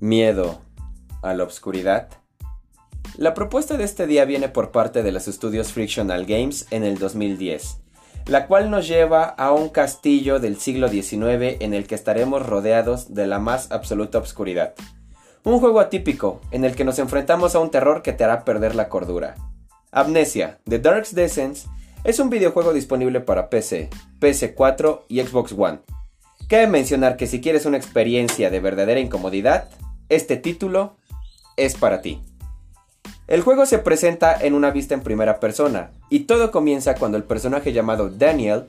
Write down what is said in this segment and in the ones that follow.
miedo a la oscuridad? La propuesta de este día viene por parte de los estudios Frictional Games en el 2010, la cual nos lleva a un castillo del siglo XIX en el que estaremos rodeados de la más absoluta oscuridad. Un juego atípico en el que nos enfrentamos a un terror que te hará perder la cordura. Amnesia, The Dark's Descent, es un videojuego disponible para PC, PS4 y Xbox One. Cabe mencionar que si quieres una experiencia de verdadera incomodidad, este título es para ti. El juego se presenta en una vista en primera persona, y todo comienza cuando el personaje llamado Daniel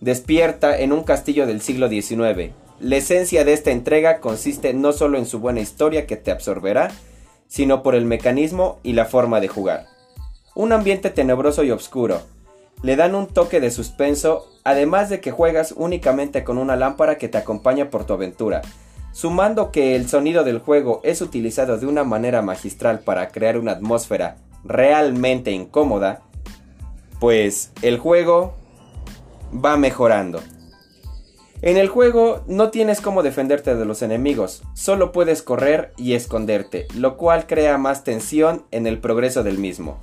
despierta en un castillo del siglo XIX. La esencia de esta entrega consiste no solo en su buena historia que te absorberá, sino por el mecanismo y la forma de jugar. Un ambiente tenebroso y oscuro. Le dan un toque de suspenso, además de que juegas únicamente con una lámpara que te acompaña por tu aventura, Sumando que el sonido del juego es utilizado de una manera magistral para crear una atmósfera realmente incómoda, pues el juego va mejorando. En el juego no tienes cómo defenderte de los enemigos, solo puedes correr y esconderte, lo cual crea más tensión en el progreso del mismo.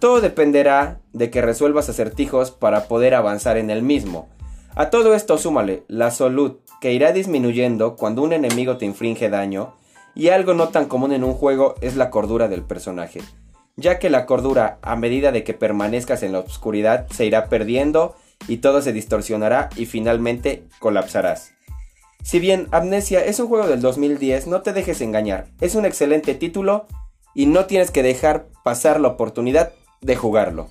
Todo dependerá de que resuelvas acertijos para poder avanzar en el mismo. A todo esto súmale la salud, que irá disminuyendo cuando un enemigo te infringe daño, y algo no tan común en un juego es la cordura del personaje, ya que la cordura a medida de que permanezcas en la oscuridad se irá perdiendo y todo se distorsionará y finalmente colapsarás. Si bien Amnesia es un juego del 2010, no te dejes engañar, es un excelente título y no tienes que dejar pasar la oportunidad de jugarlo.